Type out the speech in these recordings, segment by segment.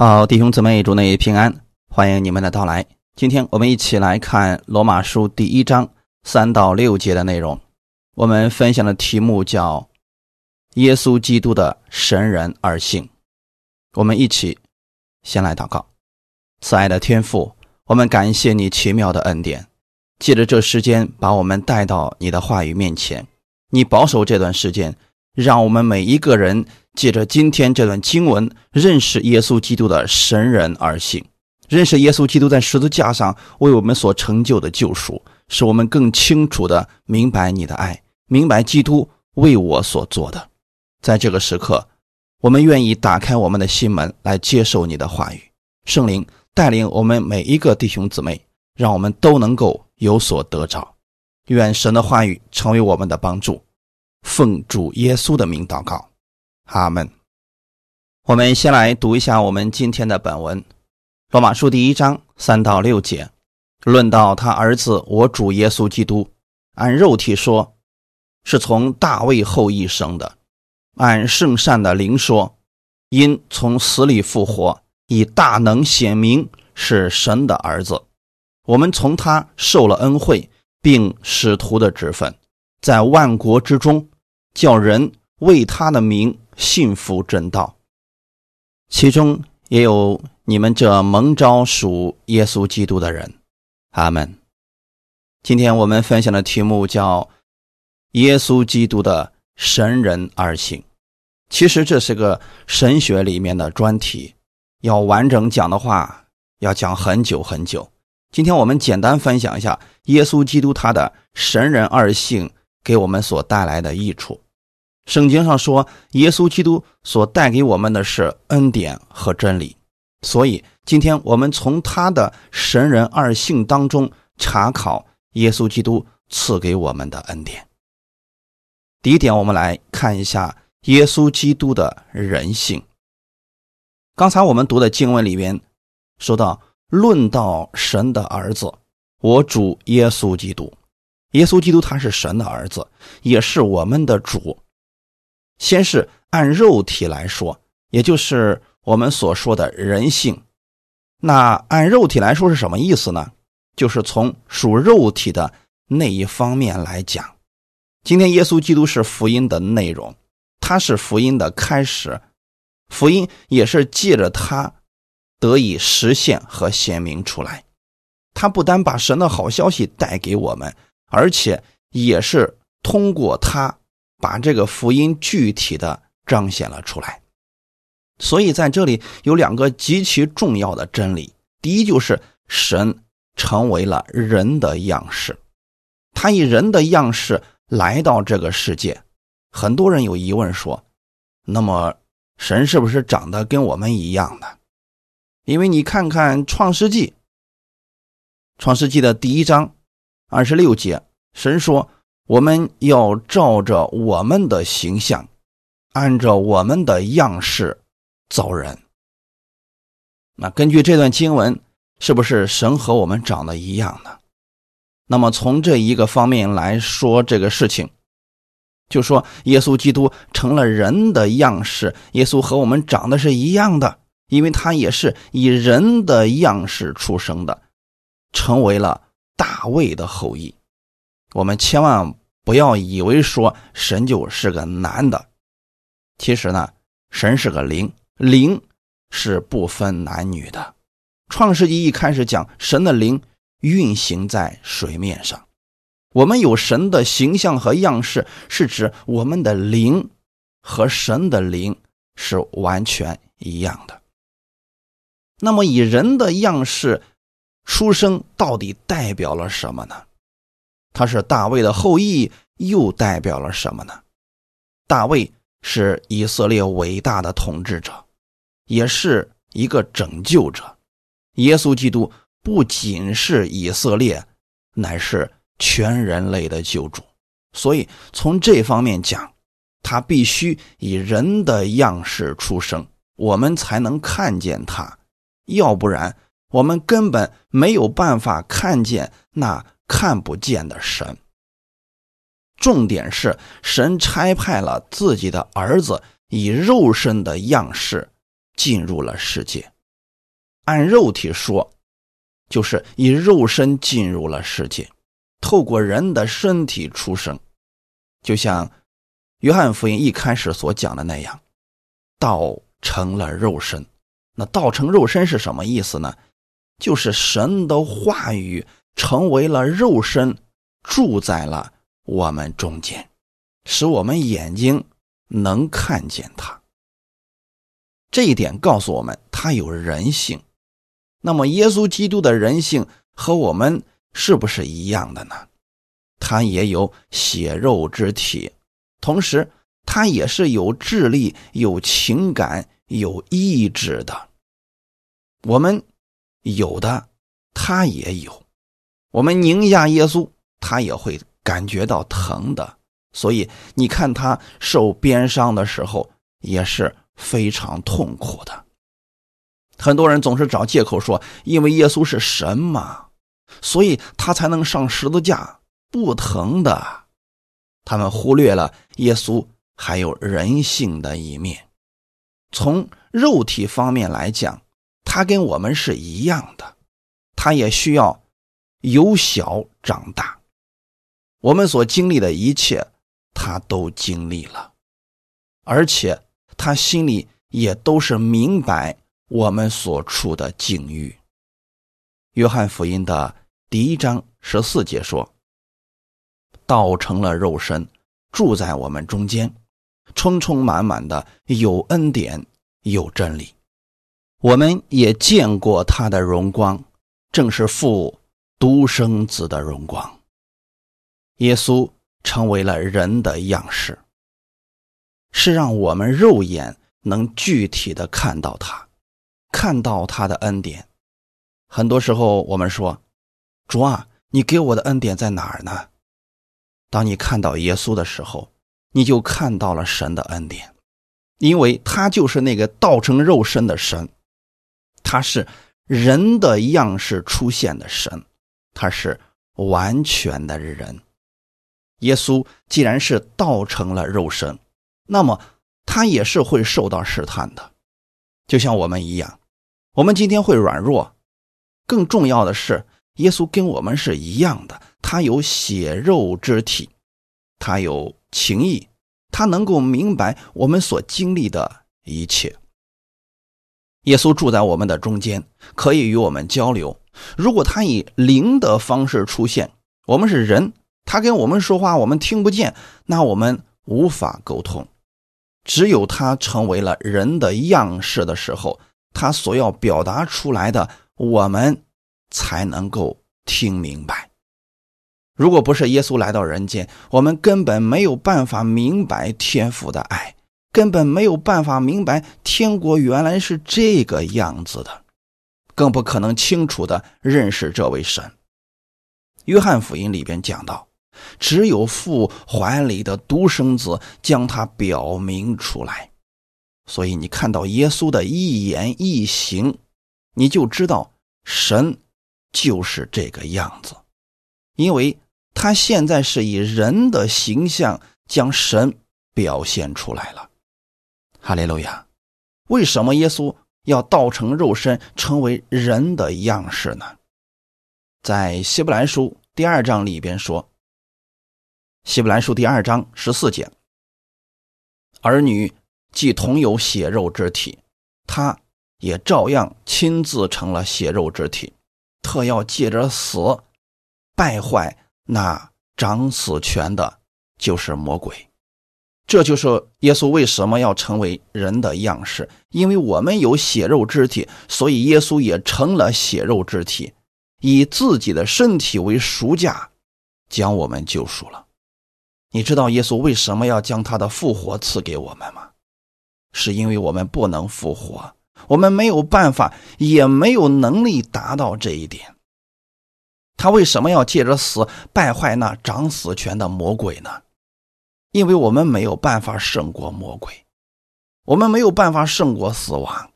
好，弟兄姊妹，祝你平安，欢迎你们的到来。今天我们一起来看罗马书第一章三到六节的内容。我们分享的题目叫“耶稣基督的神人二性”。我们一起先来祷告：慈爱的天父，我们感谢你奇妙的恩典，借着这时间把我们带到你的话语面前。你保守这段时间，让我们每一个人。借着今天这段经文，认识耶稣基督的神人而行，认识耶稣基督在十字架上为我们所成就的救赎，使我们更清楚的明白你的爱，明白基督为我所做的。在这个时刻，我们愿意打开我们的心门来接受你的话语。圣灵带领我们每一个弟兄姊妹，让我们都能够有所得着。愿神的话语成为我们的帮助。奉主耶稣的名祷告。阿门。我们先来读一下我们今天的本文，《罗马书》第一章三到六节，论到他儿子我主耶稣基督，按肉体说，是从大卫后裔生的；按圣善的灵说，因从死里复活，以大能显明是神的儿子。我们从他受了恩惠，并使徒的职分，在万国之中，叫人为他的名。幸福正道，其中也有你们这蒙召属耶稣基督的人，阿门。今天我们分享的题目叫“耶稣基督的神人二性”。其实这是个神学里面的专题，要完整讲的话，要讲很久很久。今天我们简单分享一下耶稣基督他的神人二性给我们所带来的益处。圣经上说，耶稣基督所带给我们的是恩典和真理，所以今天我们从他的神人二性当中查考耶稣基督赐给我们的恩典。第一点，我们来看一下耶稣基督的人性。刚才我们读的经文里边说到，论到神的儿子，我主耶稣基督，耶稣基督他是神的儿子，也是我们的主。先是按肉体来说，也就是我们所说的人性。那按肉体来说是什么意思呢？就是从属肉体的那一方面来讲。今天耶稣基督是福音的内容，他是福音的开始，福音也是借着他得以实现和显明出来。他不单把神的好消息带给我们，而且也是通过他。把这个福音具体的彰显了出来，所以在这里有两个极其重要的真理。第一，就是神成为了人的样式，他以人的样式来到这个世界。很多人有疑问说：“那么神是不是长得跟我们一样的？”因为你看看《创世纪》，《创世纪》的第一章二十六节，神说。我们要照着我们的形象，按照我们的样式造人。那根据这段经文，是不是神和我们长得一样呢？那么从这一个方面来说，这个事情，就说耶稣基督成了人的样式，耶稣和我们长得是一样的，因为他也是以人的样式出生的，成为了大卫的后裔。我们千万不要以为说神就是个男的，其实呢，神是个灵，灵是不分男女的。创世纪一开始讲神的灵运行在水面上，我们有神的形象和样式，是指我们的灵和神的灵是完全一样的。那么以人的样式出生，到底代表了什么呢？他是大卫的后裔，又代表了什么呢？大卫是以色列伟大的统治者，也是一个拯救者。耶稣基督不仅是以色列，乃是全人类的救主。所以从这方面讲，他必须以人的样式出生，我们才能看见他。要不然，我们根本没有办法看见那。看不见的神，重点是神差派了自己的儿子以肉身的样式进入了世界，按肉体说，就是以肉身进入了世界，透过人的身体出生，就像约翰福音一开始所讲的那样，道成了肉身。那道成肉身是什么意思呢？就是神的话语成为了肉身，住在了我们中间，使我们眼睛能看见他。这一点告诉我们，他有人性。那么，耶稣基督的人性和我们是不是一样的呢？他也有血肉之体，同时他也是有智力、有情感、有意志的。我们有的，他也有。我们拧一下耶稣，他也会感觉到疼的。所以你看他受鞭伤的时候，也是非常痛苦的。很多人总是找借口说，因为耶稣是神嘛，所以他才能上十字架，不疼的。他们忽略了耶稣还有人性的一面。从肉体方面来讲。他跟我们是一样的，他也需要由小长大。我们所经历的一切，他都经历了，而且他心里也都是明白我们所处的境遇。约翰福音的第一章十四节说：“道成了肉身，住在我们中间，充充满满的有恩典，有真理。”我们也见过他的荣光，正是父独生子的荣光。耶稣成为了人的样式，是让我们肉眼能具体的看到他，看到他的恩典。很多时候我们说：“主啊，你给我的恩典在哪儿呢？”当你看到耶稣的时候，你就看到了神的恩典，因为他就是那个道成肉身的神。他是人的样式出现的神，他是完全的人。耶稣既然是道成了肉身，那么他也是会受到试探的，就像我们一样。我们今天会软弱，更重要的是，耶稣跟我们是一样的，他有血肉之体，他有情谊，他能够明白我们所经历的一切。耶稣住在我们的中间，可以与我们交流。如果他以灵的方式出现，我们是人，他跟我们说话，我们听不见，那我们无法沟通。只有他成为了人的样式的时候，他所要表达出来的，我们才能够听明白。如果不是耶稣来到人间，我们根本没有办法明白天父的爱。根本没有办法明白天国原来是这个样子的，更不可能清楚的认识这位神。约翰福音里边讲到，只有父怀里的独生子将他表明出来，所以你看到耶稣的一言一行，你就知道神就是这个样子，因为他现在是以人的形象将神表现出来了。哈利路亚！为什么耶稣要道成肉身，成为人的样式呢？在希伯来书第二章里边说，希伯来书第二章十四节，儿女既同有血肉之体，他也照样亲自成了血肉之体，特要借着死败坏那掌死权的，就是魔鬼。这就是耶稣为什么要成为人的样式，因为我们有血肉之体，所以耶稣也成了血肉之体，以自己的身体为赎价，将我们救赎了。你知道耶稣为什么要将他的复活赐给我们吗？是因为我们不能复活，我们没有办法，也没有能力达到这一点。他为什么要借着死败坏那掌死权的魔鬼呢？因为我们没有办法胜过魔鬼，我们没有办法胜过死亡，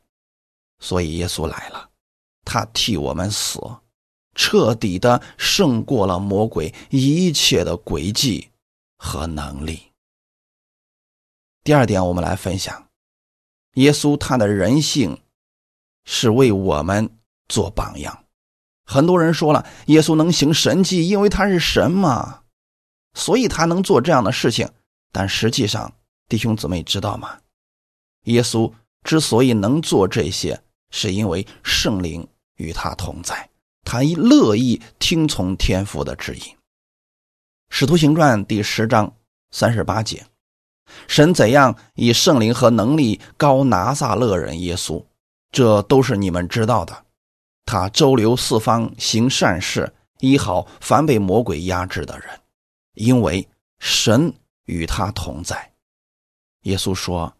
所以耶稣来了，他替我们死，彻底的胜过了魔鬼一切的诡计和能力。第二点，我们来分享，耶稣他的人性是为我们做榜样。很多人说了，耶稣能行神迹，因为他是神嘛，所以他能做这样的事情。但实际上，弟兄姊妹知道吗？耶稣之所以能做这些，是因为圣灵与他同在，他乐意听从天父的指引。使徒行传第十章三十八节，神怎样以圣灵和能力高拿撒勒人耶稣，这都是你们知道的。他周流四方行善事，医好凡被魔鬼压制的人，因为神与他同在。耶稣说：“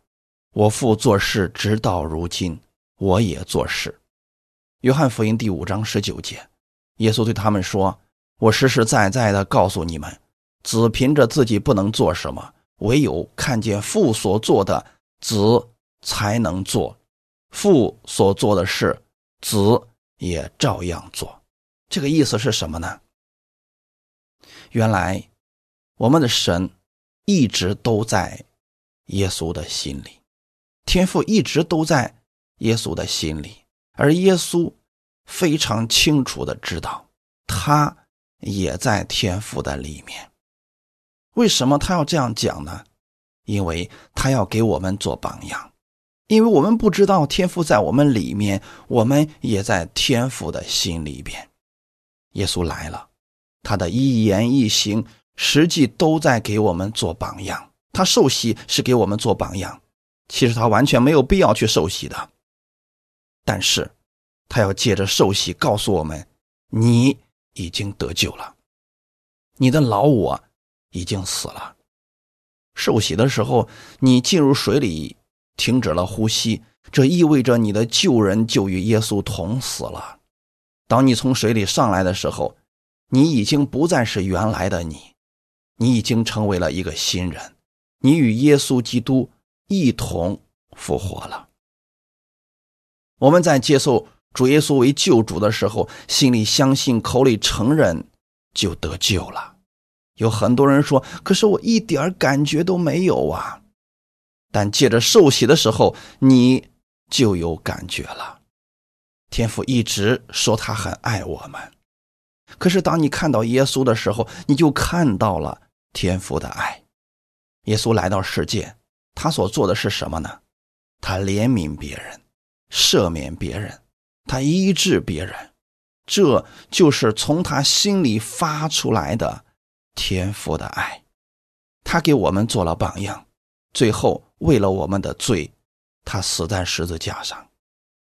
我父做事直到如今，我也做事。”约翰福音第五章十九节，耶稣对他们说：“我实实在在的告诉你们，子凭着自己不能做什么，唯有看见父所做的，子才能做。父所做的事，子。”也照样做，这个意思是什么呢？原来我们的神一直都在耶稣的心里，天父一直都在耶稣的心里，而耶稣非常清楚的知道，他也在天父的里面。为什么他要这样讲呢？因为他要给我们做榜样。因为我们不知道天赋在我们里面，我们也在天赋的心里边。耶稣来了，他的一言一行实际都在给我们做榜样。他受洗是给我们做榜样，其实他完全没有必要去受洗的，但是，他要借着受洗告诉我们：你已经得救了，你的老我已经死了。受洗的时候，你进入水里。停止了呼吸，这意味着你的旧人就与耶稣同死了。当你从水里上来的时候，你已经不再是原来的你，你已经成为了一个新人，你与耶稣基督一同复活了。我们在接受主耶稣为救主的时候，心里相信，口里承认，就得救了。有很多人说：“可是我一点感觉都没有啊。”但借着受洗的时候，你就有感觉了。天父一直说他很爱我们，可是当你看到耶稣的时候，你就看到了天父的爱。耶稣来到世界，他所做的是什么呢？他怜悯别人，赦免别人，他医治别人，这就是从他心里发出来的天父的爱。他给我们做了榜样，最后。为了我们的罪，他死在十字架上，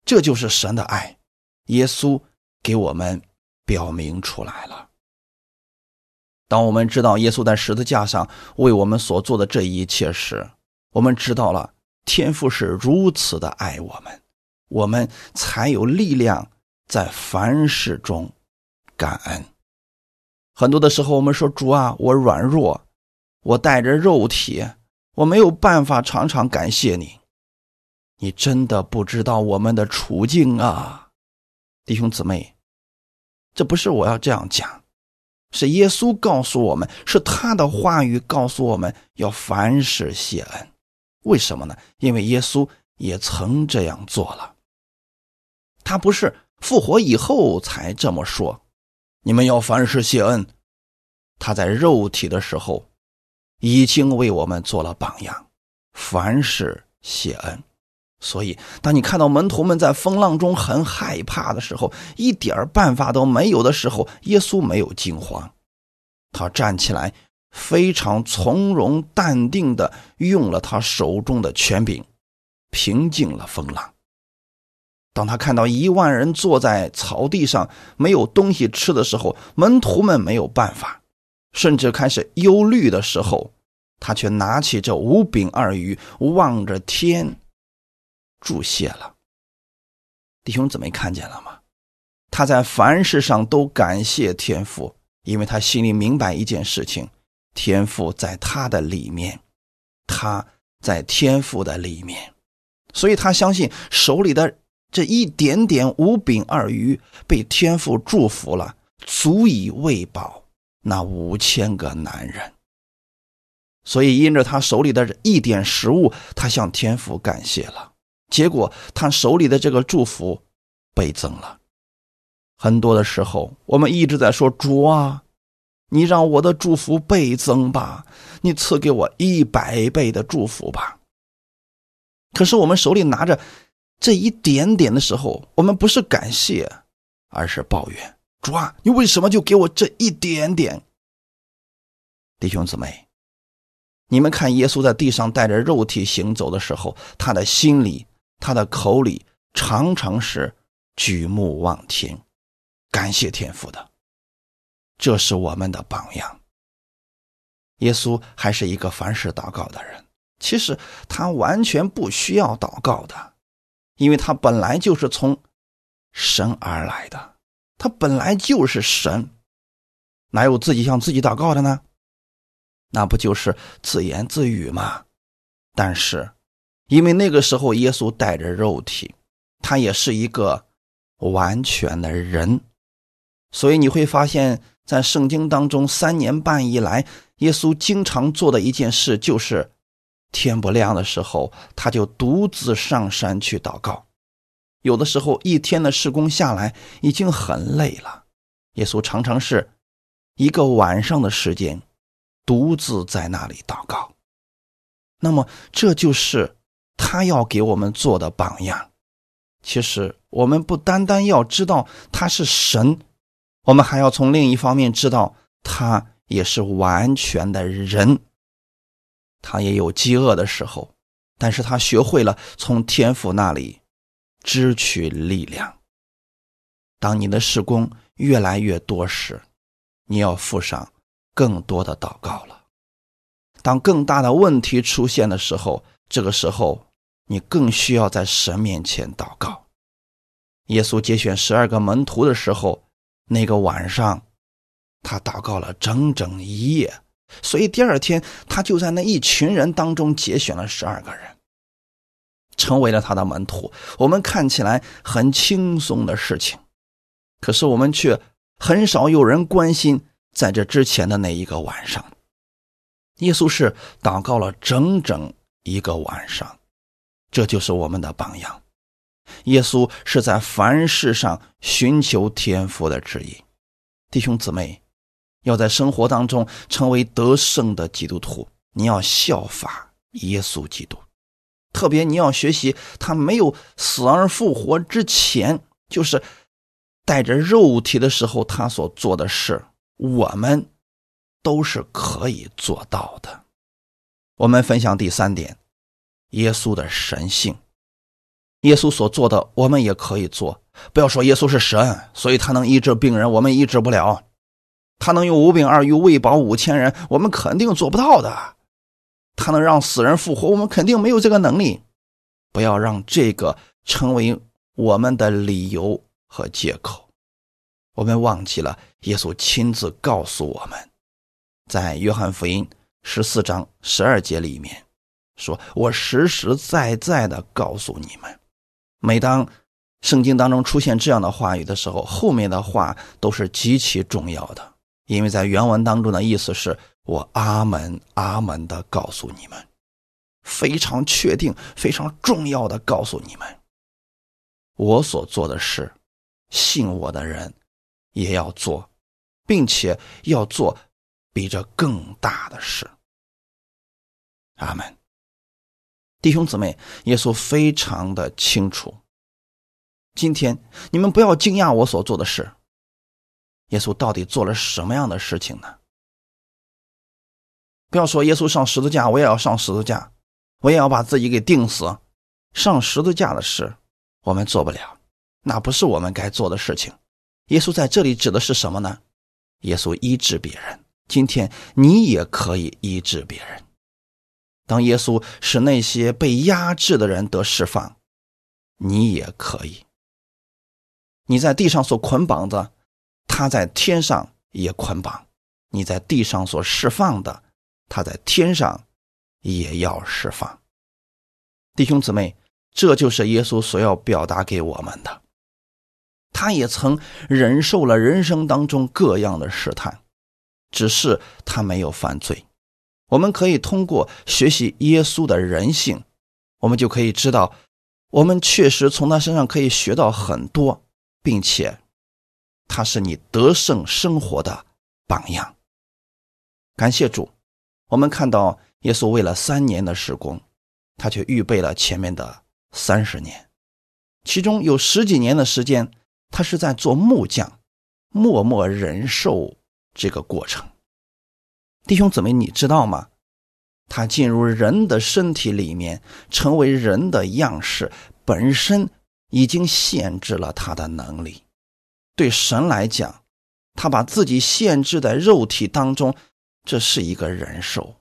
这就是神的爱。耶稣给我们表明出来了。当我们知道耶稣在十字架上为我们所做的这一切时，我们知道了天父是如此的爱我们，我们才有力量在凡事中感恩。很多的时候，我们说：“主啊，我软弱，我带着肉体。”我没有办法常常感谢你，你真的不知道我们的处境啊，弟兄姊妹，这不是我要这样讲，是耶稣告诉我们，是他的话语告诉我们要凡事谢恩。为什么呢？因为耶稣也曾这样做了，他不是复活以后才这么说，你们要凡事谢恩，他在肉体的时候。已经为我们做了榜样，凡事谢恩。所以，当你看到门徒们在风浪中很害怕的时候，一点办法都没有的时候，耶稣没有惊慌，他站起来，非常从容淡定的用了他手中的权柄，平静了风浪。当他看到一万人坐在草地上没有东西吃的时候，门徒们没有办法。甚至开始忧虑的时候，他却拿起这五饼二鱼，望着天，注谢了。弟兄姊妹看见了吗？他在凡事上都感谢天父，因为他心里明白一件事情：天父在他的里面，他在天父的里面，所以他相信手里的这一点点五饼二鱼被天父祝福了，足以喂饱。那五千个男人，所以因着他手里的一点食物，他向天父感谢了。结果他手里的这个祝福倍增了，很多的时候，我们一直在说主啊，你让我的祝福倍增吧，你赐给我一百倍的祝福吧。可是我们手里拿着这一点点的时候，我们不是感谢，而是抱怨。主啊，你为什么就给我这一点点？弟兄姊妹，你们看耶稣在地上带着肉体行走的时候，他的心里、他的口里常常是举目望天，感谢天父的。这是我们的榜样。耶稣还是一个凡事祷告的人，其实他完全不需要祷告的，因为他本来就是从神而来的。他本来就是神，哪有自己向自己祷告的呢？那不就是自言自语吗？但是，因为那个时候耶稣带着肉体，他也是一个完全的人，所以你会发现在圣经当中，三年半以来，耶稣经常做的一件事就是，天不亮的时候，他就独自上山去祷告。有的时候，一天的施工下来已经很累了，耶稣常常是一个晚上的时间，独自在那里祷告。那么，这就是他要给我们做的榜样。其实，我们不单单要知道他是神，我们还要从另一方面知道他也是完全的人。他也有饥饿的时候，但是他学会了从天父那里。支取力量。当你的事工越来越多时，你要付上更多的祷告了。当更大的问题出现的时候，这个时候你更需要在神面前祷告。耶稣节选十二个门徒的时候，那个晚上，他祷告了整整一夜，所以第二天他就在那一群人当中节选了十二个人。成为了他的门徒，我们看起来很轻松的事情，可是我们却很少有人关心，在这之前的那一个晚上，耶稣是祷告了整整一个晚上，这就是我们的榜样。耶稣是在凡事上寻求天父的旨意，弟兄姊妹，要在生活当中成为得胜的基督徒，你要效法耶稣基督。特别你要学习，他没有死而复活之前，就是带着肉体的时候，他所做的事，我们都是可以做到的。我们分享第三点，耶稣的神性，耶稣所做的，我们也可以做。不要说耶稣是神，所以他能医治病人，我们医治不了；他能用五饼二鱼喂饱五千人，我们肯定做不到的。他能让死人复活，我们肯定没有这个能力。不要让这个成为我们的理由和借口。我们忘记了耶稣亲自告诉我们，在约翰福音十四章十二节里面说：“我实实在在的告诉你们。”每当圣经当中出现这样的话语的时候，后面的话都是极其重要的，因为在原文当中的意思是。我阿门阿门的告诉你们，非常确定、非常重要的告诉你们，我所做的事，信我的人也要做，并且要做比这更大的事。阿门，弟兄姊妹，耶稣非常的清楚。今天你们不要惊讶我所做的事，耶稣到底做了什么样的事情呢？不要说耶稣上十字架，我也要上十字架，我也要把自己给钉死。上十字架的事，我们做不了，那不是我们该做的事情。耶稣在这里指的是什么呢？耶稣医治别人，今天你也可以医治别人。当耶稣使那些被压制的人得释放，你也可以。你在地上所捆绑的，他在天上也捆绑；你在地上所释放的。他在天上也要释放，弟兄姊妹，这就是耶稣所要表达给我们的。他也曾忍受了人生当中各样的试探，只是他没有犯罪。我们可以通过学习耶稣的人性，我们就可以知道，我们确实从他身上可以学到很多，并且他是你得胜生活的榜样。感谢主，我们看到耶稣为了三年的施工，他却预备了前面的三十年，其中有十几年的时间，他是在做木匠，默默忍受这个过程。弟兄姊妹，你知道吗？他进入人的身体里面，成为人的样式，本身已经限制了他的能力。对神来讲，他把自己限制在肉体当中，这是一个忍受。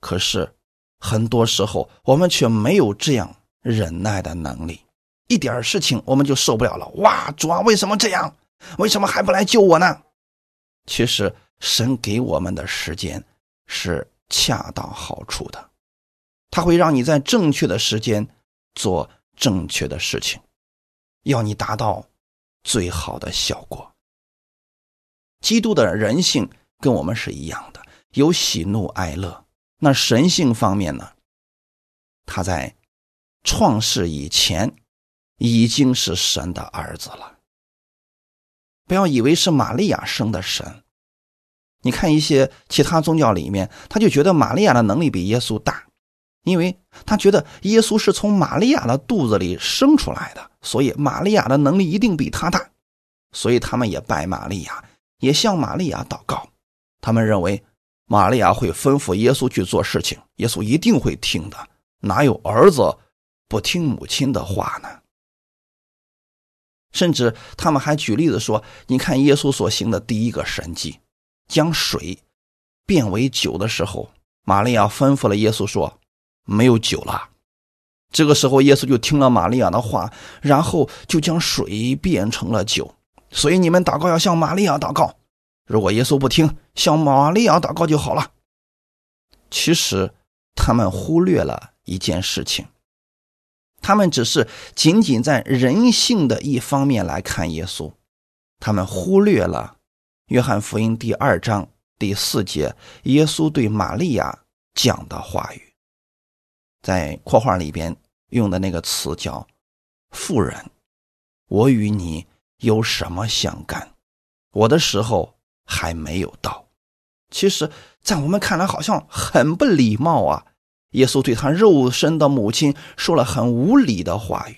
可是很多时候，我们却没有这样忍耐的能力，一点事情我们就受不了了。哇，主啊，为什么这样？为什么还不来救我呢？其实，神给我们的时间是。恰到好处的，他会让你在正确的时间做正确的事情，要你达到最好的效果。基督的人性跟我们是一样的，有喜怒哀乐。那神性方面呢？他在创世以前已经是神的儿子了。不要以为是玛利亚生的神。你看一些其他宗教里面，他就觉得玛利亚的能力比耶稣大，因为他觉得耶稣是从玛利亚的肚子里生出来的，所以玛利亚的能力一定比他大，所以他们也拜玛利亚，也向玛利亚祷告。他们认为玛利亚会吩咐耶稣去做事情，耶稣一定会听的。哪有儿子不听母亲的话呢？甚至他们还举例子说：“你看耶稣所行的第一个神迹。”将水变为酒的时候，玛利亚吩咐了耶稣说：“没有酒了。”这个时候，耶稣就听了玛利亚的话，然后就将水变成了酒。所以你们祷告要向玛利亚祷告。如果耶稣不听，向玛利亚祷告就好了。其实他们忽略了一件事情，他们只是仅仅在人性的一方面来看耶稣，他们忽略了。约翰福音第二章第四节，耶稣对玛利亚讲的话语，在括号里边用的那个词叫“妇人”，我与你有什么相干？我的时候还没有到。其实，在我们看来，好像很不礼貌啊。耶稣对他肉身的母亲说了很无礼的话语，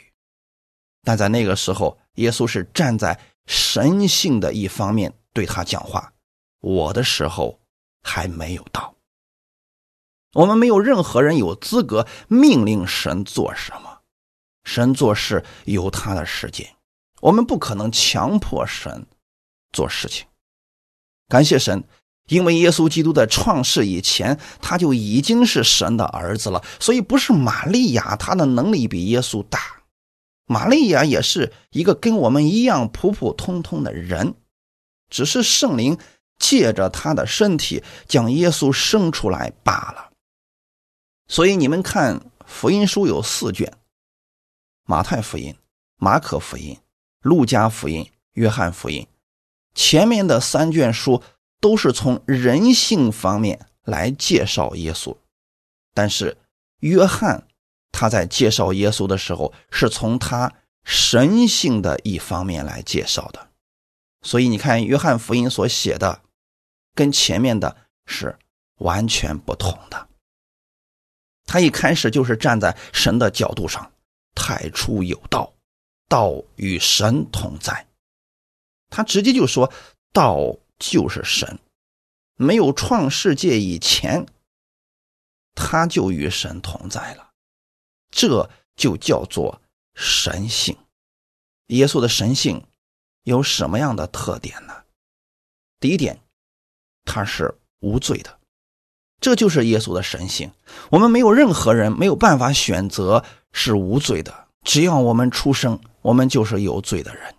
但在那个时候，耶稣是站在神性的一方面。对他讲话，我的时候还没有到。我们没有任何人有资格命令神做什么，神做事有他的时间，我们不可能强迫神做事情。感谢神，因为耶稣基督在创世以前，他就已经是神的儿子了，所以不是玛利亚，他的能力比耶稣大。玛利亚也是一个跟我们一样普普通通的人。只是圣灵借着他的身体将耶稣生出来罢了。所以你们看，福音书有四卷：马太福音、马可福音、路加福音、约翰福音。前面的三卷书都是从人性方面来介绍耶稣，但是约翰他在介绍耶稣的时候，是从他神性的一方面来介绍的。所以你看，约翰福音所写的，跟前面的是完全不同的。他一开始就是站在神的角度上，太初有道，道与神同在。他直接就说，道就是神，没有创世界以前，他就与神同在了。这就叫做神性。耶稣的神性。有什么样的特点呢？第一点，他是无罪的，这就是耶稣的神性。我们没有任何人没有办法选择是无罪的，只要我们出生，我们就是有罪的人。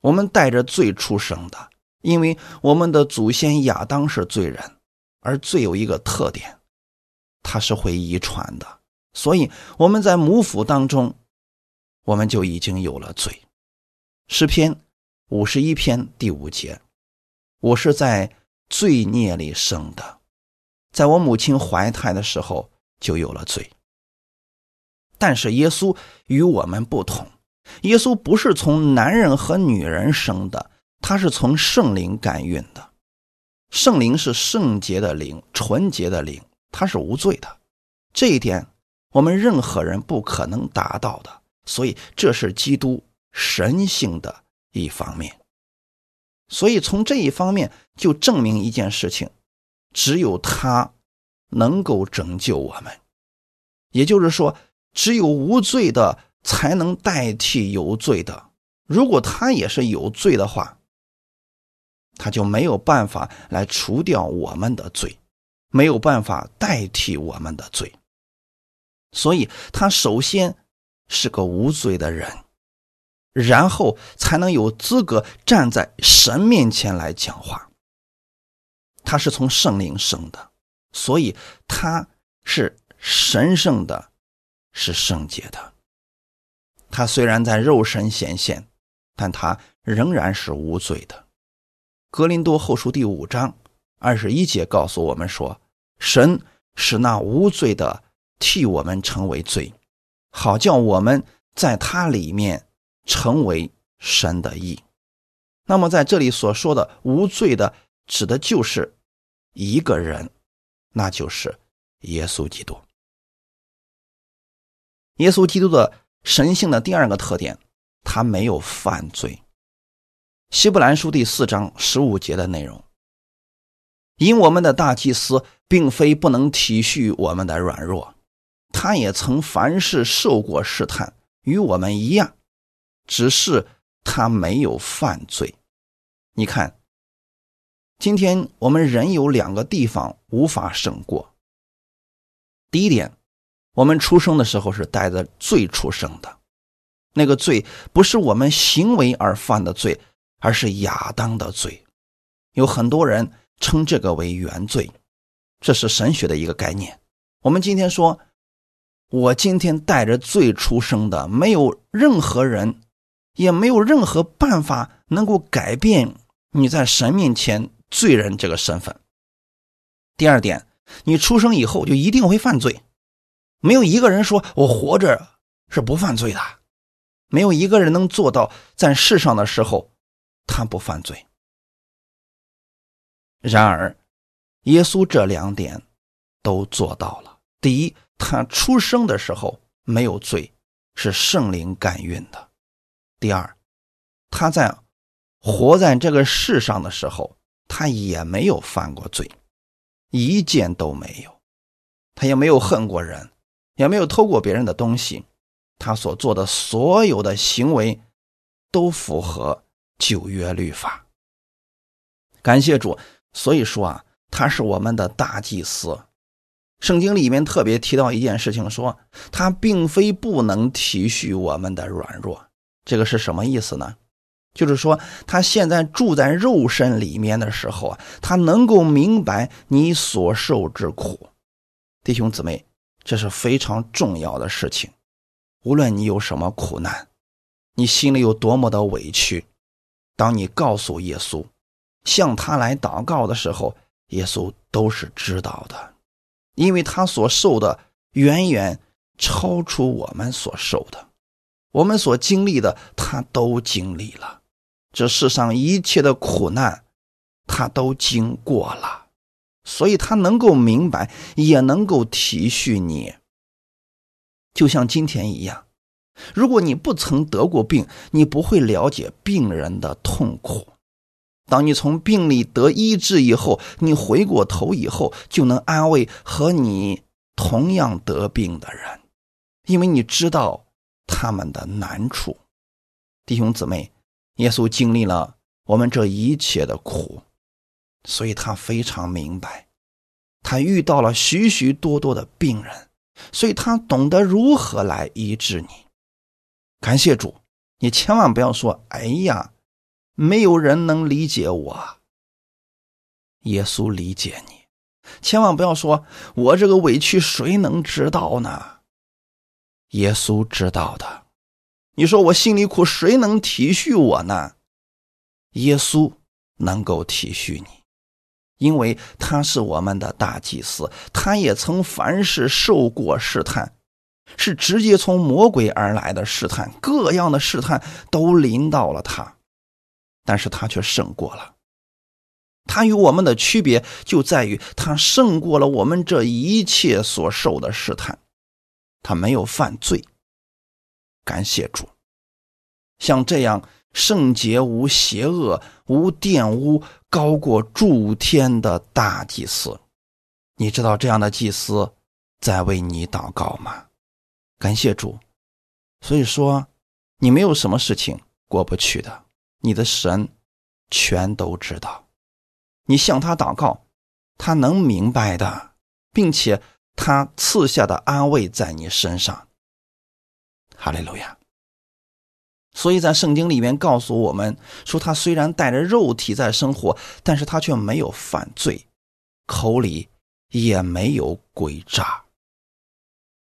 我们带着罪出生的，因为我们的祖先亚当是罪人，而罪有一个特点，它是会遗传的，所以我们在母腹当中，我们就已经有了罪。诗篇。五十一篇第五节，我是在罪孽里生的，在我母亲怀胎的时候就有了罪。但是耶稣与我们不同，耶稣不是从男人和女人生的，他是从圣灵感孕的。圣灵是圣洁的灵，纯洁的灵，他是无罪的。这一点我们任何人不可能达到的。所以这是基督神性的一方面。所以从这一方面就证明一件事情：只有他能够拯救我们。也就是说，只有无罪的才能代替有罪的。如果他也是有罪的话，他就没有办法来除掉我们的罪，没有办法代替我们的罪，所以他首先是个无罪的人，然后才能有资格站在神面前来讲话。他是从圣灵生的，所以他是神圣的，是圣洁的。他虽然在肉身显现，但他仍然是无罪的。格林多后书第五章二十一节告诉我们说：“神使那无罪的替我们成为罪，好叫我们在他里面成为神的义。”那么在这里所说的无罪的，指的就是一个人，那就是耶稣基督。耶稣基督的神性的第二个特点，他没有犯罪。希伯兰书第四章十五节的内容，因我们的大祭司并非不能体恤我们的软弱，他也曾凡事受过试探，与我们一样，只是他没有犯罪。你看，今天我们人有两个地方无法胜过。第一点，我们出生的时候是带着罪出生的，那个罪不是我们行为而犯的罪。而是亚当的罪，有很多人称这个为原罪，这是神学的一个概念。我们今天说，我今天带着罪出生的，没有任何人，也没有任何办法能够改变你在神面前罪人这个身份。第二点，你出生以后就一定会犯罪，没有一个人说我活着是不犯罪的，没有一个人能做到在世上的时候。他不犯罪。然而，耶稣这两点都做到了。第一，他出生的时候没有罪，是圣灵感孕的；第二，他在活在这个世上的时候，他也没有犯过罪，一件都没有。他也没有恨过人，也没有偷过别人的东西。他所做的所有的行为都符合。旧约律法，感谢主。所以说啊，他是我们的大祭司。圣经里面特别提到一件事情，说他并非不能体恤我们的软弱。这个是什么意思呢？就是说他现在住在肉身里面的时候啊，他能够明白你所受之苦。弟兄姊妹，这是非常重要的事情。无论你有什么苦难，你心里有多么的委屈。当你告诉耶稣，向他来祷告的时候，耶稣都是知道的，因为他所受的远远超出我们所受的，我们所经历的他都经历了，这世上一切的苦难他都经过了，所以他能够明白，也能够体恤你，就像今天一样。如果你不曾得过病，你不会了解病人的痛苦。当你从病里得医治以后，你回过头以后，就能安慰和你同样得病的人，因为你知道他们的难处。弟兄姊妹，耶稣经历了我们这一切的苦，所以他非常明白，他遇到了许许多多的病人，所以他懂得如何来医治你。感谢主，你千万不要说：“哎呀，没有人能理解我。”耶稣理解你，千万不要说：“我这个委屈谁能知道呢？”耶稣知道的。你说我心里苦，谁能体恤我呢？耶稣能够体恤你，因为他是我们的大祭司，他也曾凡事受过试探。是直接从魔鬼而来的试探，各样的试探都临到了他，但是他却胜过了。他与我们的区别就在于，他胜过了我们这一切所受的试探，他没有犯罪。感谢主，像这样圣洁无邪恶、无玷污、高过诸天的大祭司，你知道这样的祭司在为你祷告吗？感谢主，所以说你没有什么事情过不去的，你的神全都知道。你向他祷告，他能明白的，并且他赐下的安慰在你身上。哈利路亚。所以在圣经里面告诉我们说，他虽然带着肉体在生活，但是他却没有犯罪，口里也没有诡诈。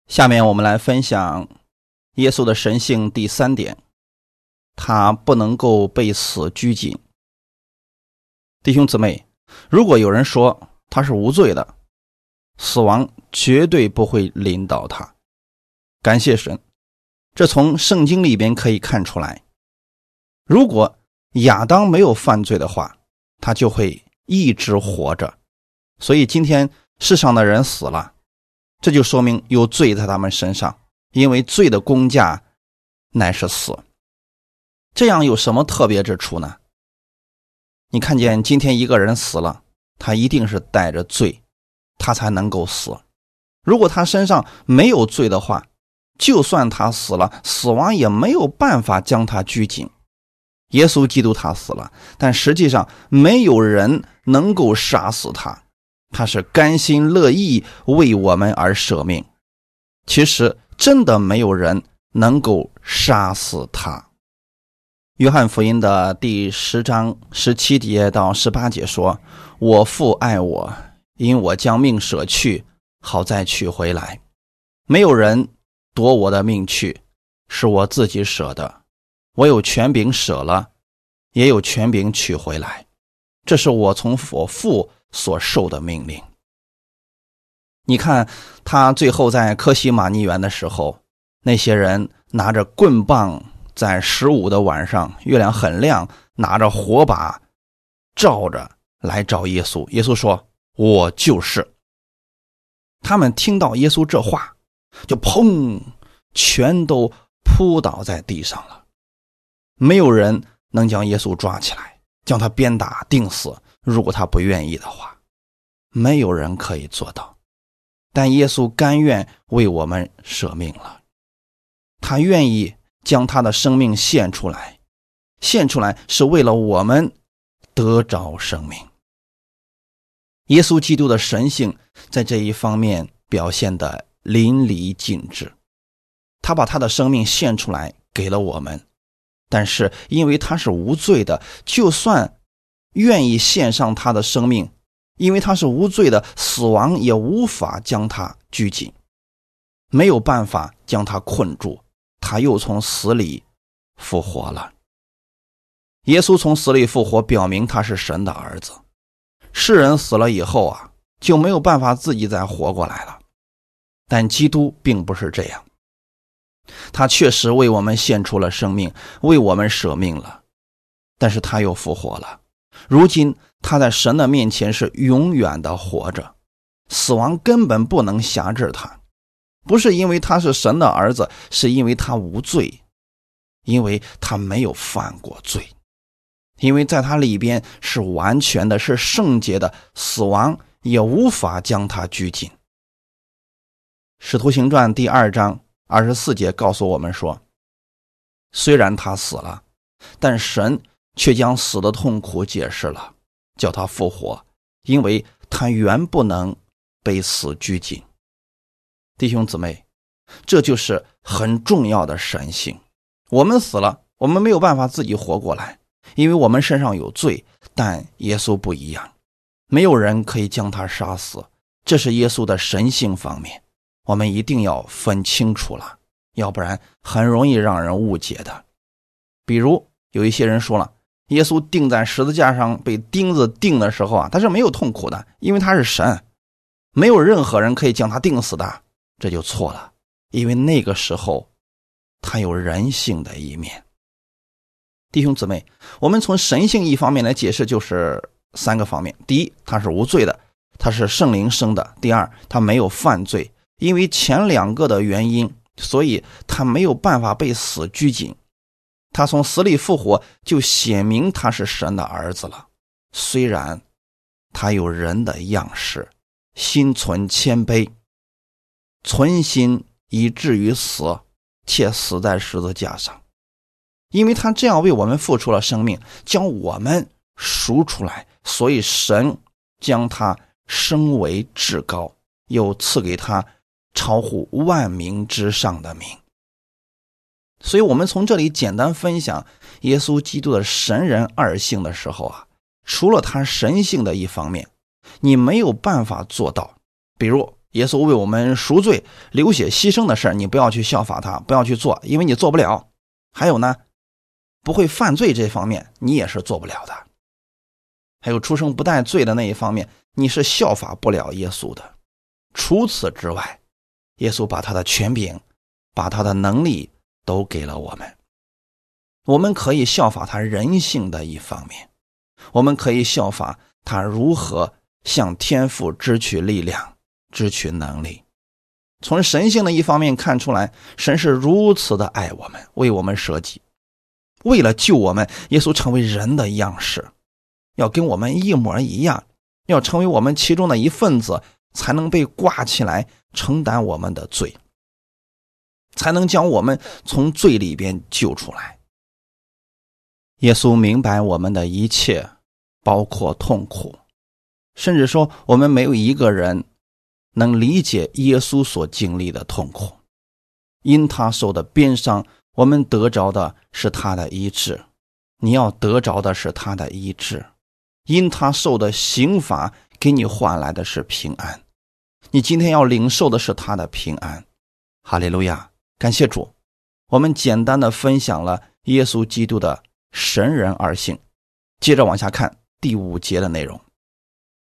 下面我们来分享耶稣的神性第三点，他不能够被死拘谨。弟兄姊妹，如果有人说他是无罪的，死亡绝对不会临到他。感谢神，这从圣经里边可以看出来。如果亚当没有犯罪的话，他就会一直活着。所以今天世上的人死了，这就说明有罪在他们身上，因为罪的公价乃是死。这样有什么特别之处呢？你看见今天一个人死了，他一定是带着罪，他才能够死。如果他身上没有罪的话，就算他死了，死亡也没有办法将他拘禁。耶稣基督他死了，但实际上没有人能够杀死他，他是甘心乐意为我们而舍命。其实真的没有人能够杀死他。约翰福音的第十章十七节到十八节说：“我父爱我，因我将命舍去，好再取回来。没有人夺我的命去，是我自己舍的。我有权柄舍了，也有权柄取回来。这是我从我父所受的命令。你看，他最后在科西玛尼园的时候，那些人拿着棍棒。”在十五的晚上，月亮很亮，拿着火把照着来找耶稣。耶稣说：“我就是。”他们听到耶稣这话，就砰，全都扑倒在地上了。没有人能将耶稣抓起来，将他鞭打钉死。如果他不愿意的话，没有人可以做到。但耶稣甘愿为我们舍命了，他愿意。将他的生命献出来，献出来是为了我们得着生命。耶稣基督的神性在这一方面表现的淋漓尽致，他把他的生命献出来给了我们，但是因为他是无罪的，就算愿意献上他的生命，因为他是无罪的，死亡也无法将他拘谨，没有办法将他困住。他又从死里复活了。耶稣从死里复活，表明他是神的儿子。世人死了以后啊，就没有办法自己再活过来了。但基督并不是这样，他确实为我们献出了生命，为我们舍命了。但是他又复活了。如今他在神的面前是永远的活着，死亡根本不能辖制他。不是因为他是神的儿子，是因为他无罪，因为他没有犯过罪，因为在他里边是完全的，是圣洁的，死亡也无法将他拘禁。使徒行传第二章二十四节告诉我们说，虽然他死了，但神却将死的痛苦解释了，叫他复活，因为他原不能被死拘禁。弟兄姊妹，这就是很重要的神性。我们死了，我们没有办法自己活过来，因为我们身上有罪。但耶稣不一样，没有人可以将他杀死。这是耶稣的神性方面，我们一定要分清楚了，要不然很容易让人误解的。比如有一些人说了，耶稣钉在十字架上被钉子钉的时候啊，他是没有痛苦的，因为他是神，没有任何人可以将他钉死的。这就错了，因为那个时候，他有人性的一面。弟兄姊妹，我们从神性一方面来解释，就是三个方面：第一，他是无罪的，他是圣灵生的；第二，他没有犯罪，因为前两个的原因，所以他没有办法被死拘谨。他从死里复活，就显明他是神的儿子了。虽然他有人的样式，心存谦卑，存心以至于死，且死在十字架上。因为他这样为我们付出了生命，将我们赎出来，所以神将他升为至高，又赐给他超乎万民之上的名。所以，我们从这里简单分享耶稣基督的神人二性的时候啊，除了他神性的一方面，你没有办法做到。比如，耶稣为我们赎罪、流血牺牲的事你不要去效法他，不要去做，因为你做不了。还有呢？不会犯罪这方面，你也是做不了的。还有出生不带罪的那一方面，你是效法不了耶稣的。除此之外，耶稣把他的权柄、把他的能力都给了我们。我们可以效法他人性的一方面，我们可以效法他如何向天父支取力量、支取能力。从神性的一方面看出来，神是如此的爱我们，为我们舍己。为了救我们，耶稣成为人的样式，要跟我们一模一样，要成为我们其中的一份子，才能被挂起来承担我们的罪，才能将我们从罪里边救出来。耶稣明白我们的一切，包括痛苦，甚至说我们没有一个人能理解耶稣所经历的痛苦，因他受的鞭伤。我们得着的是他的医治，你要得着的是他的医治，因他受的刑罚给你换来的是平安，你今天要领受的是他的平安。哈利路亚，感谢主。我们简单的分享了耶稣基督的神人二性，接着往下看第五节的内容，《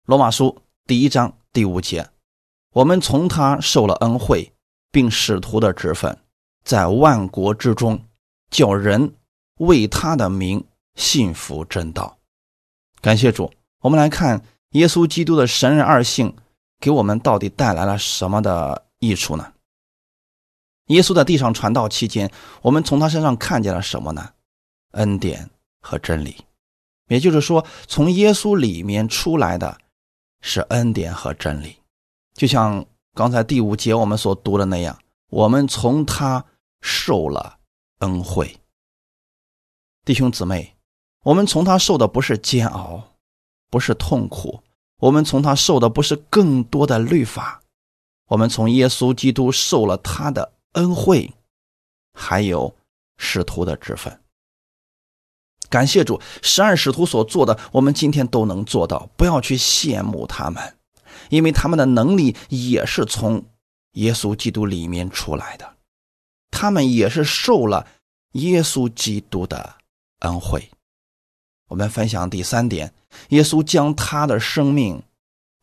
罗马书》第一章第五节，我们从他受了恩惠，并使徒的职分。在万国之中，叫人为他的名信服真道。感谢主，我们来看耶稣基督的神人二性给我们到底带来了什么的益处呢？耶稣在地上传道期间，我们从他身上看见了什么呢？恩典和真理。也就是说，从耶稣里面出来的是恩典和真理。就像刚才第五节我们所读的那样，我们从他。受了恩惠，弟兄姊妹，我们从他受的不是煎熬，不是痛苦，我们从他受的不是更多的律法，我们从耶稣基督受了他的恩惠，还有使徒的职分。感谢主，十二使徒所做的，我们今天都能做到。不要去羡慕他们，因为他们的能力也是从耶稣基督里面出来的。他们也是受了耶稣基督的恩惠。我们分享第三点：耶稣将他的生命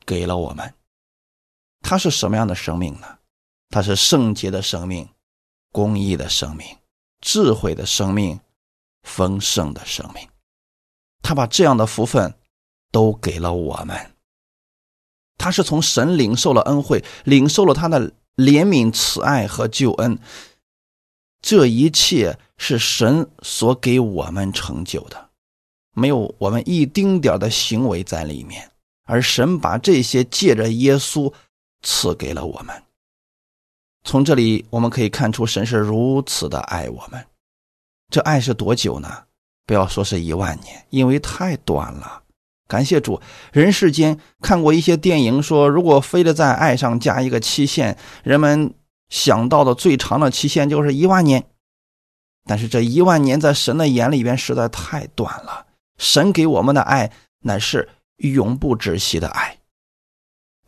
给了我们。他是什么样的生命呢？他是圣洁的生命、公义的生命、智慧的生命、丰盛的生命。他把这样的福分都给了我们。他是从神领受了恩惠，领受了他的怜悯、慈爱和救恩。这一切是神所给我们成就的，没有我们一丁点的行为在里面，而神把这些借着耶稣赐给了我们。从这里我们可以看出，神是如此的爱我们。这爱是多久呢？不要说是一万年，因为太短了。感谢主，人世间看过一些电影，说如果非得在爱上加一个期限，人们。想到的最长的期限就是一万年，但是这一万年在神的眼里边实在太短了。神给我们的爱乃是永不止息的爱，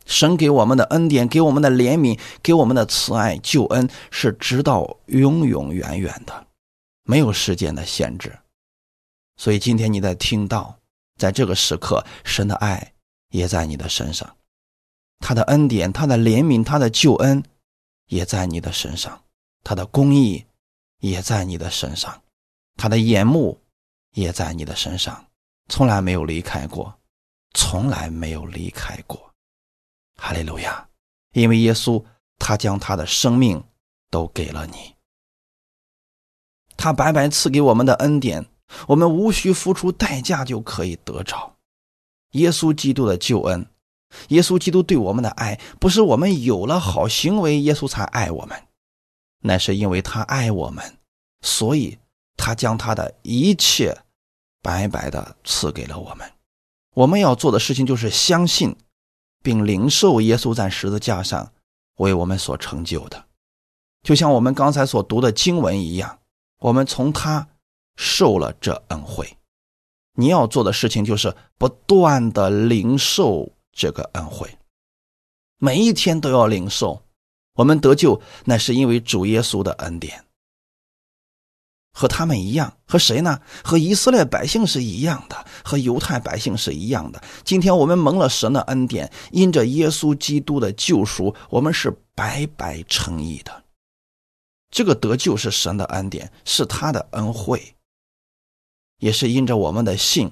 神给我们的恩典、给我们的怜悯、给我们的慈爱、救恩是直到永永远远的，没有时间的限制。所以今天你在听到，在这个时刻，神的爱也在你的身上，他的恩典、他的怜悯、他的救恩。也在你的身上，他的公义也在你的身上，他的眼目也在你的身上，从来没有离开过，从来没有离开过。哈利路亚！因为耶稣，他将他的生命都给了你，他白白赐给我们的恩典，我们无需付出代价就可以得着。耶稣基督的救恩，耶稣基督对我们的爱，不是我们有了好行为，耶稣才爱我们，乃是因为他爱我们，所以他将他的一切白白的赐给了我们。我们要做的事情就是相信。并领受耶稣在十字架上为我们所成就的，就像我们刚才所读的经文一样，我们从他受了这恩惠。你要做的事情就是不断的领受这个恩惠，每一天都要领受。我们得救，那是因为主耶稣的恩典。和他们一样，和谁呢？和以色列百姓是一样的，和犹太百姓是一样的。今天我们蒙了神的恩典，因着耶稣基督的救赎，我们是白白称义的。这个得救是神的恩典，是他的恩惠，也是因着我们的信，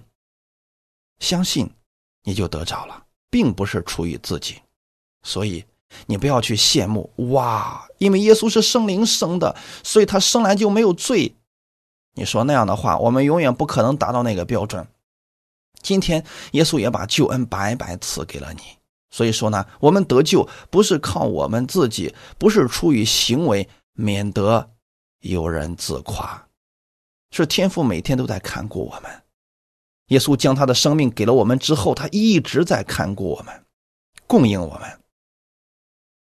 相信你就得着了，并不是出于自己。所以你不要去羡慕哇，因为耶稣是圣灵生的，所以他生来就没有罪。你说那样的话，我们永远不可能达到那个标准。今天耶稣也把救恩白白赐给了你，所以说呢，我们得救不是靠我们自己，不是出于行为，免得有人自夸。是天父每天都在看顾我们。耶稣将他的生命给了我们之后，他一直在看顾我们，供应我们。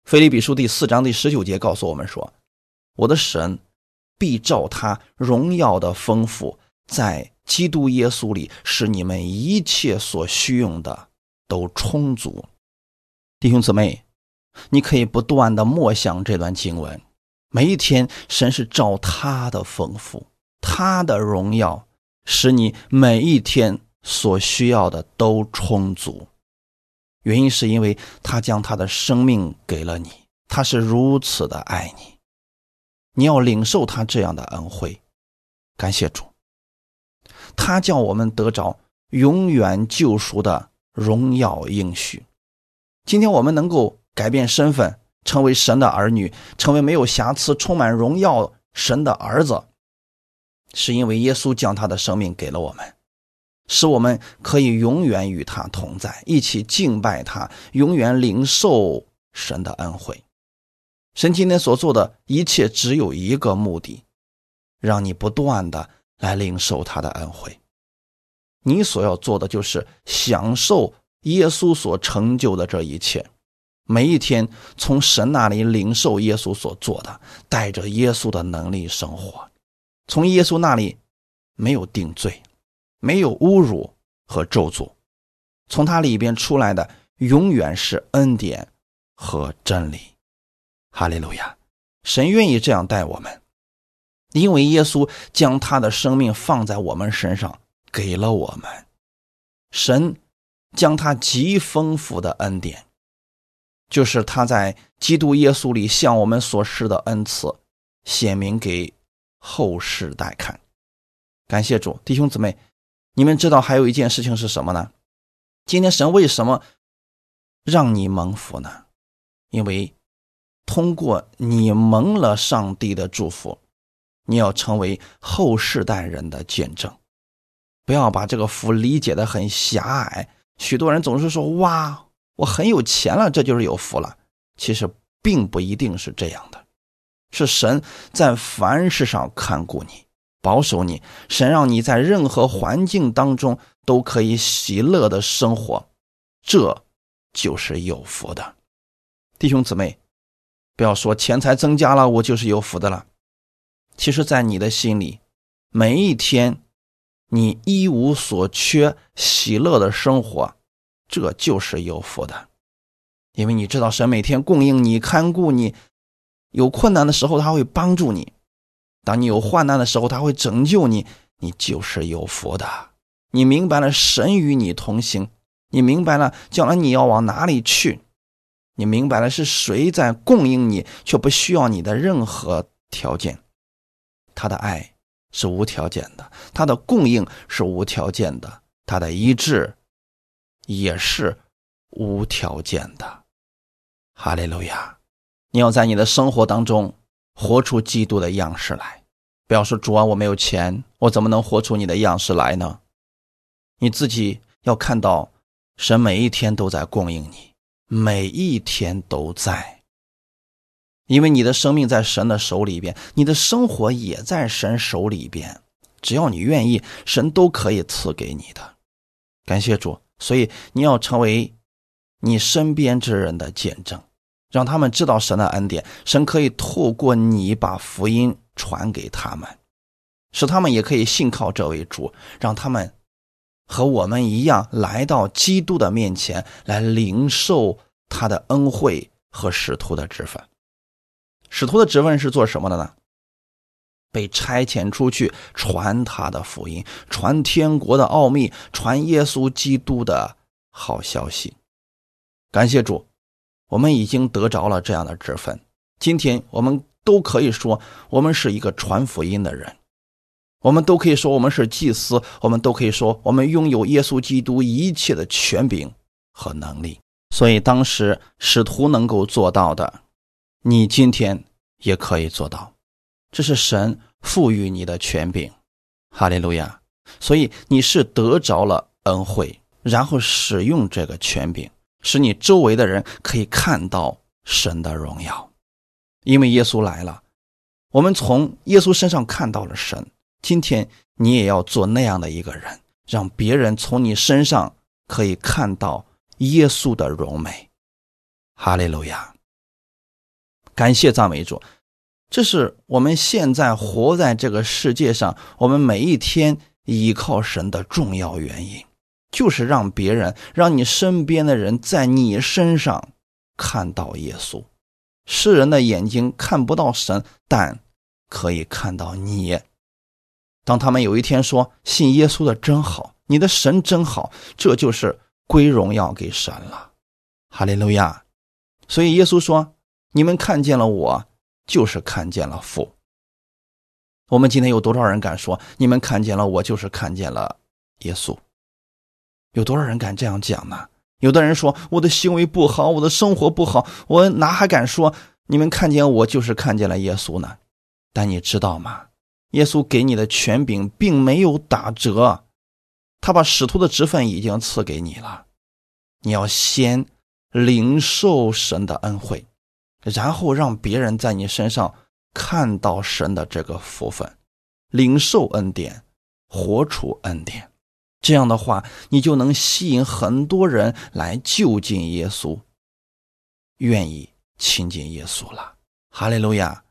腓立比书第四章第十九节告诉我们说：“我的神。”必照他荣耀的丰富，在基督耶稣里，使你们一切所需用的都充足。弟兄姊妹，你可以不断的默想这段经文，每一天，神是照他的丰富，他的荣耀，使你每一天所需要的都充足。原因是因为他将他的生命给了你，他是如此的爱你。你要领受他这样的恩惠，感谢主，他叫我们得着永远救赎的荣耀应许。今天我们能够改变身份，成为神的儿女，成为没有瑕疵、充满荣耀神的儿子，是因为耶稣将他的生命给了我们，使我们可以永远与他同在，一起敬拜他，永远领受神的恩惠。神今天所做的一切只有一个目的，让你不断的来领受他的恩惠。你所要做的就是享受耶稣所成就的这一切，每一天从神那里领受耶稣所做的，带着耶稣的能力生活。从耶稣那里没有定罪，没有侮辱和咒诅，从他里边出来的永远是恩典和真理。哈利路亚！神愿意这样待我们，因为耶稣将他的生命放在我们身上，给了我们。神将他极丰富的恩典，就是他在基督耶稣里向我们所施的恩赐，显明给后世代看。感谢主，弟兄姊妹，你们知道还有一件事情是什么呢？今天神为什么让你蒙福呢？因为。通过你蒙了上帝的祝福，你要成为后世代人的见证。不要把这个福理解的很狭隘。许多人总是说：“哇，我很有钱了，这就是有福了。”其实并不一定是这样的，是神在凡事上看顾你，保守你，神让你在任何环境当中都可以喜乐的生活，这就是有福的，弟兄姊妹。不要说钱财增加了，我就是有福的了。其实，在你的心里，每一天你一无所缺、喜乐的生活，这就是有福的。因为你知道，神每天供应你、看顾你，有困难的时候他会帮助你；当你有患难的时候，他会拯救你，你就是有福的。你明白了，神与你同行，你明白了，将来你要往哪里去。你明白了是谁在供应你，却不需要你的任何条件。他的爱是无条件的，他的供应是无条件的，他的医治也是无条件的。哈利路亚！你要在你的生活当中活出基督的样式来，不要说主啊，我没有钱，我怎么能活出你的样式来呢？你自己要看到，神每一天都在供应你，每一天都在，因为你的生命在神的手里边，你的生活也在神手里边，只要你愿意，神都可以赐给你的。感谢主，所以你要成为你身边之人的见证。让他们知道神的恩典，神可以透过你把福音传给他们，使他们也可以信靠这位主，让他们和我们一样来到基督的面前来领受他的恩惠和使徒的职分。使徒的职分是做什么的呢？被差遣出去传他的福音，传天国的奥秘，传耶稣基督的好消息。感谢主。我们已经得着了这样的职分，今天我们都可以说我们是一个传福音的人，我们都可以说我们是祭司，我们都可以说我们拥有耶稣基督一切的权柄和能力。所以当时使徒能够做到的，你今天也可以做到，这是神赋予你的权柄。哈利路亚！所以你是得着了恩惠，然后使用这个权柄。使你周围的人可以看到神的荣耀，因为耶稣来了，我们从耶稣身上看到了神。今天你也要做那样的一个人，让别人从你身上可以看到耶稣的荣美。哈利路亚！感谢赞美主，这是我们现在活在这个世界上，我们每一天依靠神的重要原因。就是让别人，让你身边的人在你身上看到耶稣。世人的眼睛看不到神，但可以看到你。当他们有一天说信耶稣的真好，你的神真好，这就是归荣耀给神了。哈利路亚！所以耶稣说：“你们看见了我，就是看见了父。”我们今天有多少人敢说：“你们看见了我，就是看见了耶稣？”有多少人敢这样讲呢？有的人说我的行为不好，我的生活不好，我哪还敢说你们看见我就是看见了耶稣呢？但你知道吗？耶稣给你的权柄并没有打折，他把使徒的职分已经赐给你了。你要先领受神的恩惠，然后让别人在你身上看到神的这个福分，领受恩典，活出恩典。这样的话，你就能吸引很多人来就近耶稣，愿意亲近耶稣了。哈利路亚，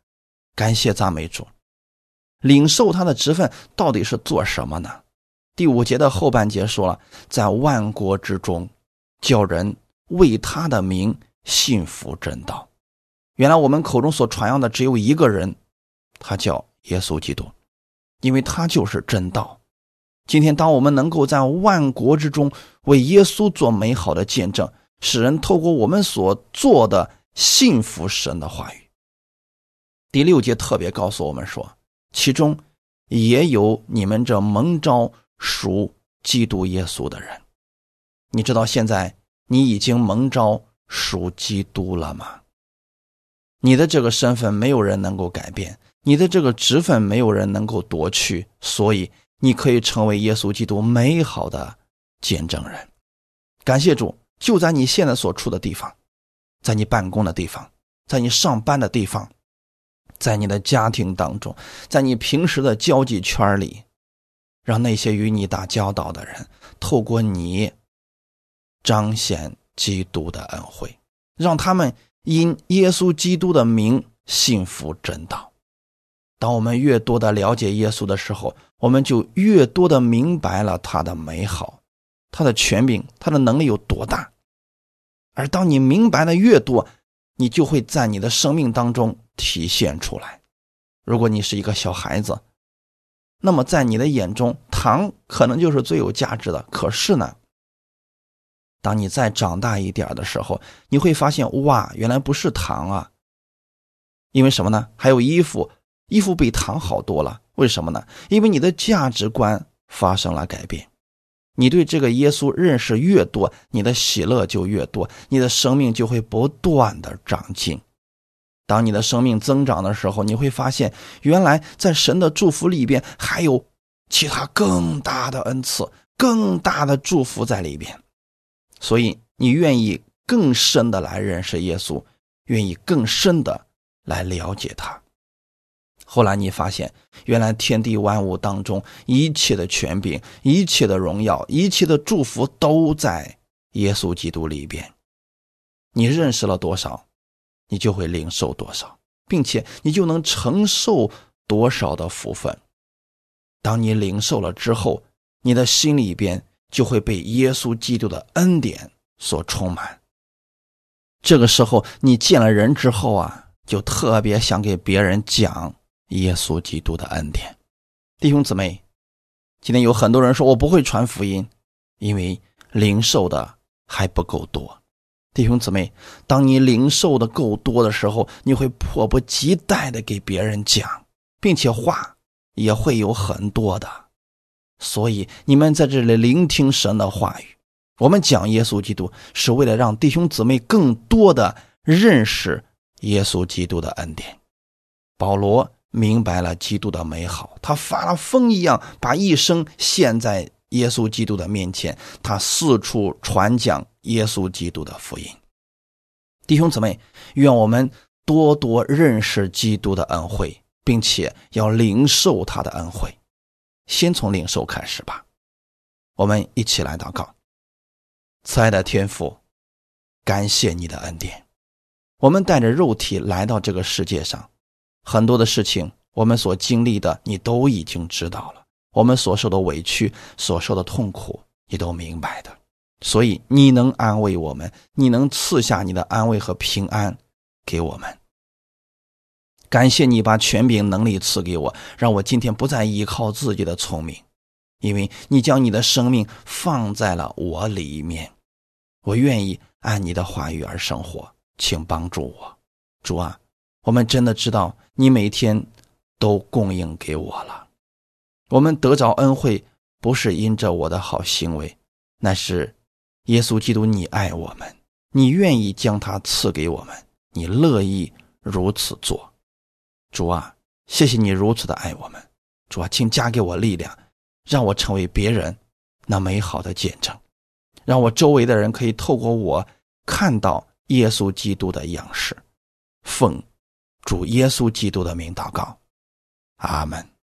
感谢赞美主。领受他的职分到底是做什么呢？第五节的后半节说了，在万国之中，叫人为他的名信服真道。原来我们口中所传扬的只有一个人，他叫耶稣基督，因为他就是真道。今天，当我们能够在万国之中为耶稣做美好的见证，使人透过我们所做的信服神的话语。第六节特别告诉我们说，其中也有你们这蒙召属基督耶稣的人。你知道现在你已经蒙召属基督了吗？你的这个身份没有人能够改变，你的这个职分没有人能够夺去，所以。你可以成为耶稣基督美好的见证人，感谢主！就在你现在所处的地方，在你办公的地方，在你上班的地方，在你的家庭当中，在你平时的交际圈里，让那些与你打交道的人透过你彰显基督的恩惠，让他们因耶稣基督的名信服真道。当我们越多的了解耶稣的时候，我们就越多的明白了他的美好，他的权柄，他的能力有多大。而当你明白的越多，你就会在你的生命当中体现出来。如果你是一个小孩子，那么在你的眼中，糖可能就是最有价值的。可是呢，当你再长大一点的时候，你会发现，哇，原来不是糖啊！因为什么呢？还有衣服。衣服比糖好多了，为什么呢？因为你的价值观发生了改变，你对这个耶稣认识越多，你的喜乐就越多，你的生命就会不断的长进。当你的生命增长的时候，你会发现，原来在神的祝福里边还有其他更大的恩赐、更大的祝福在里边，所以你愿意更深的来认识耶稣，愿意更深的来了解他。后来你发现，原来天地万物当中一切的权柄、一切的荣耀、一切的祝福都在耶稣基督里边。你认识了多少？你就会领受多少，并且你就能承受多少的福分。当你领受了之后，你的心里边就会被耶稣基督的恩典所充满。这个时候，你见了人之后啊，就特别想给别人讲耶稣基督的恩典。弟兄姊妹，今天有很多人说我不会传福音，因为零售的还不够多。弟兄姊妹，当你零售的够多的时候，你会迫不及待的给别人讲，并且话也会有很多的。所以你们在这里聆听神的话语，我们讲耶稣基督是为了让弟兄姊妹更多的认识耶稣基督的恩典。保罗明白了基督的美好，他发了疯一样把一生献在耶稣基督的面前，他四处传讲。耶稣基督的福音，弟兄姊妹，愿我们多多认识基督的恩惠，并且要领受他的恩惠。先从领受开始吧。我们一起来祷告：慈爱的天父，感谢你的恩典。我们带着肉体来到这个世界上，很多的事情，我们所经历的，你都已经知道了；我们所受的委屈、所受的痛苦，你都明白的。所以你能安慰我们，你能赐下你的安慰和平安给我们。感谢你把权柄能力赐给我，让我今天不再依靠自己的聪明，因为你将你的生命放在了我里面。我愿意按你的话语而生活，请帮助我，主啊！我们真的知道你每天都供应给我了。我们得着恩惠，不是因着我的好行为，那是。耶稣基督，你爱我们，你愿意将他赐给我们，你乐意如此做。主啊，谢谢你如此的爱我们。主啊，请加给我力量，让我成为别人那美好的见证，让我周围的人可以透过我看到耶稣基督的样式。奉主耶稣基督的名祷告，阿门。